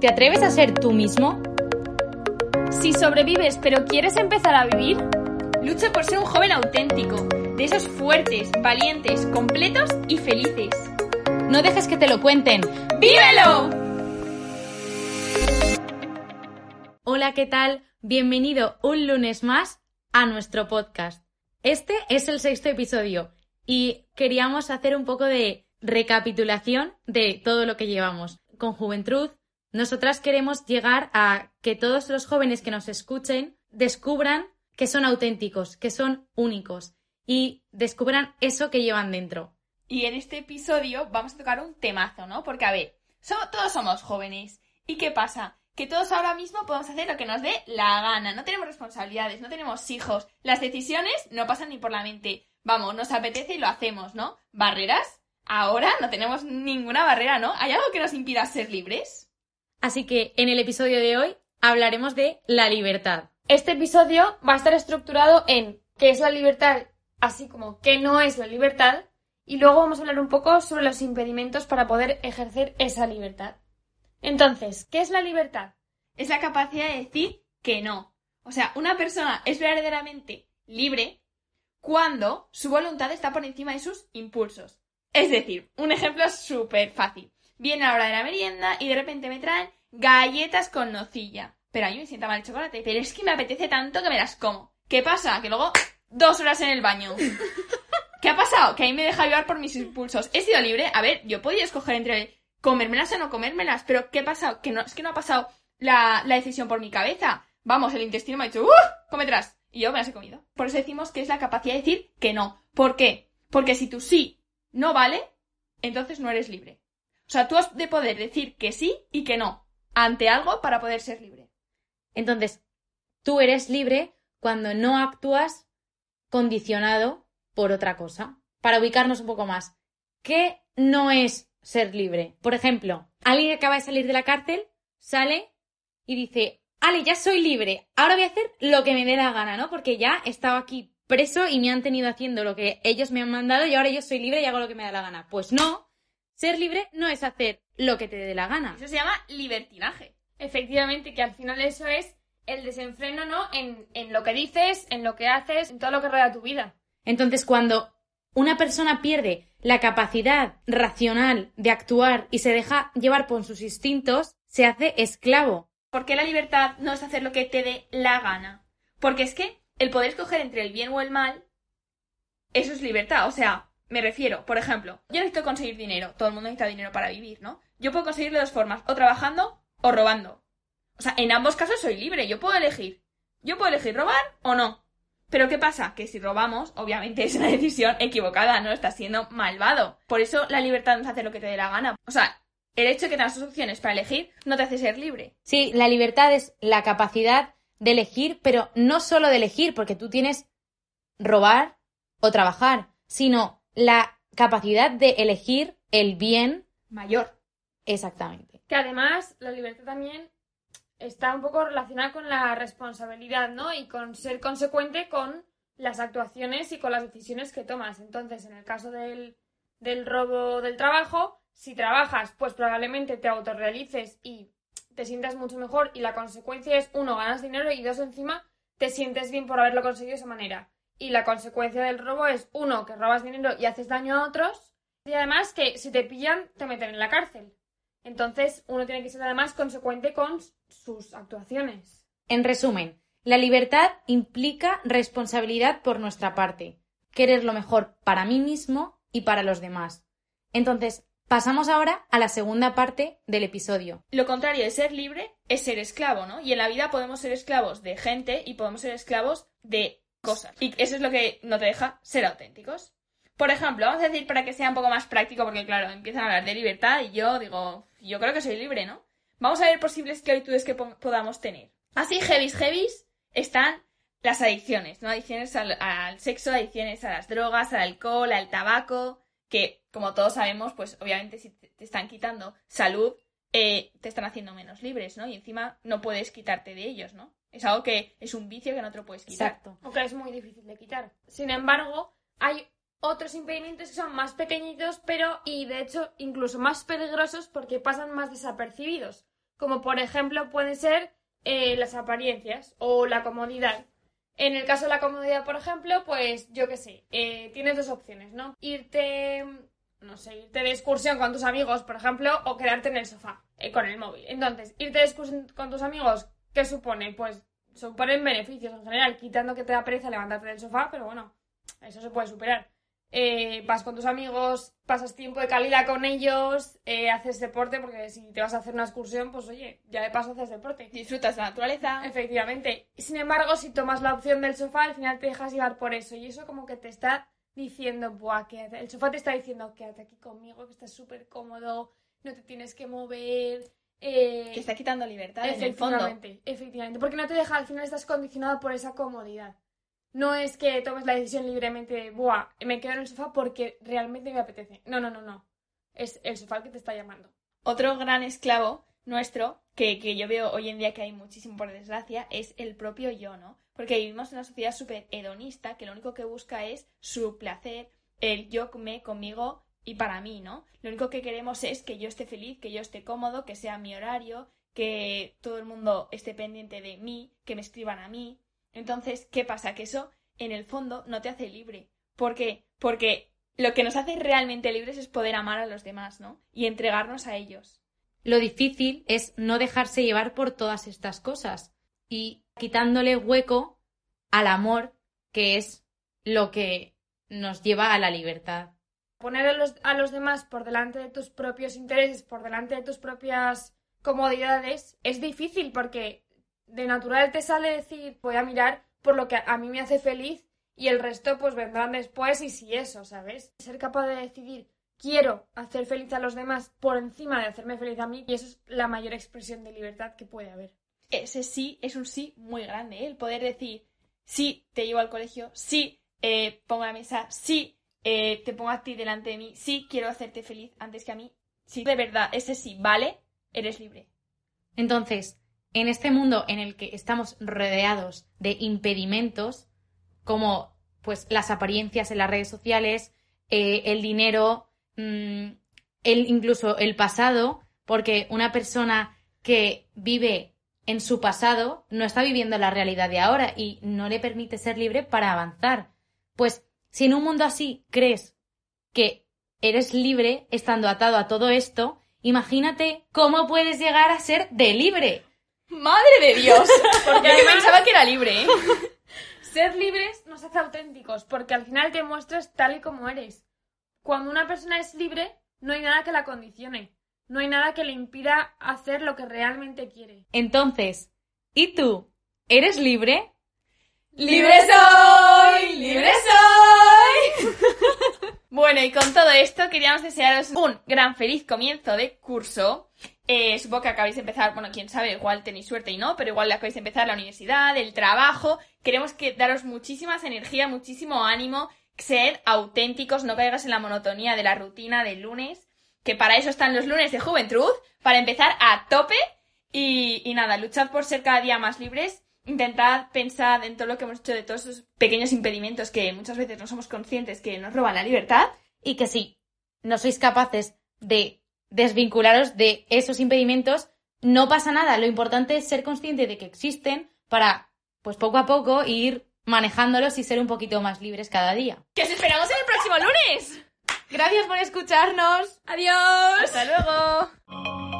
¿Te atreves a ser tú mismo? Si sobrevives pero quieres empezar a vivir, lucha por ser un joven auténtico, de esos fuertes, valientes, completos y felices. No dejes que te lo cuenten. ¡Vívelo! Hola, ¿qué tal? Bienvenido un lunes más a nuestro podcast. Este es el sexto episodio y queríamos hacer un poco de recapitulación de todo lo que llevamos. Con Juventud, nosotras queremos llegar a que todos los jóvenes que nos escuchen descubran que son auténticos, que son únicos y descubran eso que llevan dentro. Y en este episodio vamos a tocar un temazo, ¿no? Porque, a ver, todos somos jóvenes. ¿Y qué pasa? Que todos ahora mismo podemos hacer lo que nos dé la gana. No tenemos responsabilidades, no tenemos hijos. Las decisiones no pasan ni por la mente. Vamos, nos apetece y lo hacemos, ¿no? ¿Barreras? Ahora no tenemos ninguna barrera, ¿no? ¿Hay algo que nos impida ser libres? Así que en el episodio de hoy hablaremos de la libertad. Este episodio va a estar estructurado en qué es la libertad, así como qué no es la libertad, y luego vamos a hablar un poco sobre los impedimentos para poder ejercer esa libertad. Entonces, ¿qué es la libertad? Es la capacidad de decir que no. O sea, una persona es verdaderamente libre cuando su voluntad está por encima de sus impulsos. Es decir, un ejemplo súper fácil. Viene la hora de la merienda y de repente me traen galletas con nocilla. Pero a mí me sienta mal el chocolate. Pero es que me apetece tanto que me las como. ¿Qué pasa? Que luego dos horas en el baño. ¿Qué ha pasado? Que ahí me deja llevar por mis impulsos. He sido libre. A ver, yo podía escoger entre comérmelas o no comérmelas. Pero ¿qué ha pasado? Que no, es que no ha pasado la, la decisión por mi cabeza. Vamos, el intestino me ha dicho, ¡uh! Cometras. Y yo me las he comido. Por eso decimos que es la capacidad de decir que no. ¿Por qué? Porque si tú sí no vale, entonces no eres libre. O sea, tú has de poder decir que sí y que no ante algo para poder ser libre. Entonces, tú eres libre cuando no actúas condicionado por otra cosa. Para ubicarnos un poco más, ¿qué no es ser libre? Por ejemplo, alguien acaba de salir de la cárcel sale y dice, Ale, ya soy libre, ahora voy a hacer lo que me dé la gana, ¿no? Porque ya he estado aquí preso y me han tenido haciendo lo que ellos me han mandado y ahora yo soy libre y hago lo que me da la gana. Pues no, ser libre no es hacer lo que te dé la gana. Eso se llama libertinaje. Efectivamente, que al final eso es el desenfreno, ¿no? En, en lo que dices, en lo que haces, en todo lo que rodea tu vida. Entonces, cuando una persona pierde la capacidad racional de actuar y se deja llevar por sus instintos, se hace esclavo. ¿Por qué la libertad no es hacer lo que te dé la gana? Porque es que el poder escoger entre el bien o el mal, eso es libertad. O sea, me refiero, por ejemplo, yo necesito conseguir dinero. Todo el mundo necesita dinero para vivir, ¿no? Yo puedo conseguirlo de dos formas, o trabajando o robando. O sea, en ambos casos soy libre, yo puedo elegir. Yo puedo elegir robar o no. Pero ¿qué pasa? Que si robamos, obviamente es una decisión equivocada, no estás siendo malvado. Por eso la libertad no es hacer lo que te dé la gana. O sea, el hecho de que tengas dos opciones para elegir no te hace ser libre. Sí, la libertad es la capacidad de elegir, pero no solo de elegir, porque tú tienes robar o trabajar, sino la capacidad de elegir el bien mayor. Exactamente. Que además la libertad también está un poco relacionada con la responsabilidad, ¿no? Y con ser consecuente con las actuaciones y con las decisiones que tomas. Entonces, en el caso del, del robo del trabajo, si trabajas, pues probablemente te autorrealices y te sientas mucho mejor y la consecuencia es, uno, ganas dinero y dos, encima, te sientes bien por haberlo conseguido de esa manera. Y la consecuencia del robo es, uno, que robas dinero y haces daño a otros y además que si te pillan, te meten en la cárcel. Entonces, uno tiene que ser además consecuente con sus actuaciones. En resumen, la libertad implica responsabilidad por nuestra parte, querer lo mejor para mí mismo y para los demás. Entonces, pasamos ahora a la segunda parte del episodio. Lo contrario de ser libre es ser esclavo, ¿no? Y en la vida podemos ser esclavos de gente y podemos ser esclavos de cosas. Y eso es lo que no te deja ser auténticos. Por ejemplo, vamos a decir para que sea un poco más práctico, porque claro, empiezan a hablar de libertad y yo digo, yo creo que soy libre, ¿no? Vamos a ver posibles esclavitudes que podamos tener. Así, heavies, heavies, están las adicciones, ¿no? Adicciones al, sexo, adicciones a las drogas, al alcohol, al tabaco, que, como todos sabemos, pues obviamente si te, están quitando salud, eh, te están haciendo menos libres, ¿no? Y encima no puedes quitarte de ellos, ¿no? Es algo que es un vicio que no te lo puedes quitar. Exacto. O que es muy difícil de quitar. Sin embargo, hay otros impedimentos que son más pequeñitos, pero y de hecho incluso más peligrosos porque pasan más desapercibidos, como por ejemplo pueden ser eh, las apariencias o la comodidad. En el caso de la comodidad, por ejemplo, pues yo qué sé, eh, tienes dos opciones, ¿no? Irte, no sé, irte de excursión con tus amigos, por ejemplo, o quedarte en el sofá eh, con el móvil. Entonces, irte de excursión con tus amigos, ¿qué supone? Pues suponen beneficios en general, quitando que te da pereza levantarte del sofá, pero bueno, eso se puede superar. Eh, vas con tus amigos, pasas tiempo de calidad con ellos, eh, haces deporte, porque si te vas a hacer una excursión, pues oye, ya de paso haces deporte. Disfrutas de la naturaleza. Efectivamente. Sin embargo, si tomas la opción del sofá, al final te dejas llevar por eso. Y eso como que te está diciendo, buah, quédate. El sofá te está diciendo, quédate aquí conmigo, que estás súper cómodo, no te tienes que mover. Eh, Que está quitando libertad en el fondo. efectivamente, efectivamente. Porque no te deja, al final estás condicionado por esa comodidad. No es que tomes la decisión libremente de, buah, me quedo en el sofá porque realmente me apetece. No, no, no, no. Es el sofá el que te está llamando. Otro gran esclavo nuestro, que, que yo veo hoy en día que hay muchísimo por desgracia, es el propio yo, ¿no? Porque vivimos en una sociedad súper hedonista que lo único que busca es su placer, el yo me conmigo y para mí, ¿no? Lo único que queremos es que yo esté feliz, que yo esté cómodo, que sea mi horario, que todo el mundo esté pendiente de mí, que me escriban a mí. Entonces, ¿qué pasa? Que eso, en el fondo, no te hace libre. ¿Por qué? Porque lo que nos hace realmente libres es poder amar a los demás, ¿no? Y entregarnos a ellos. Lo difícil es no dejarse llevar por todas estas cosas y quitándole hueco al amor, que es lo que nos lleva a la libertad. poner a los, a los demás por delante de tus propios intereses, por delante de tus propias comodidades, es difícil porque de natural te sale decir, voy a mirar por lo que a mí me hace feliz y el resto pues vendrán después y si eso, ¿sabes? Ser capaz de decidir, quiero hacer feliz a los demás por encima de hacerme feliz a mí y eso es la mayor expresión de libertad que puede haber. Ese sí es un sí muy grande, ¿eh? el poder decir, sí, te llevo al colegio, sí, eh, pongo la mesa, sí, eh, te pongo a ti delante de mí, sí, quiero hacerte feliz antes que a mí. Si de verdad ese sí vale, eres libre. Entonces, en este mundo en el que estamos rodeados de impedimentos, como pues las apariencias en las redes sociales, eh, el dinero, mm, el, incluso el pasado, porque una persona que vive en su pasado no está viviendo la realidad de ahora y no le permite ser libre para avanzar. Pues si en un mundo así crees que eres libre estando atado a todo esto, imagínate cómo puedes llegar a ser de libre. ¡Madre de Dios! Porque yo pensaba que era libre, ¿eh? Ser libres nos hace auténticos, porque al final te muestras tal y como eres. Cuando una persona es libre, no hay nada que la condicione, no hay nada que le impida hacer lo que realmente quiere. Entonces, ¿y tú? ¿Eres libre? ¡Libre soy! ¡Libre soy! bueno, y con todo esto queríamos desearos un gran feliz comienzo de curso. Eh, supongo que acabáis de empezar, bueno, quién sabe, igual tenéis suerte y no, pero igual acabáis de empezar la universidad, el trabajo. Queremos que daros muchísimas energía, muchísimo ánimo, sed auténticos, no caigas en la monotonía de la rutina del lunes, que para eso están los lunes de juventud, para empezar a tope y, y nada, luchad por ser cada día más libres. Intentad pensar en todo lo que hemos hecho de todos esos pequeños impedimentos que muchas veces no somos conscientes que nos roban la libertad. Y que si no sois capaces de desvincularos de esos impedimentos, no pasa nada. Lo importante es ser consciente de que existen para, pues poco a poco, ir manejándolos y ser un poquito más libres cada día. ¡Que os esperamos en el próximo lunes! Gracias por escucharnos. ¡Adiós! ¡Hasta luego!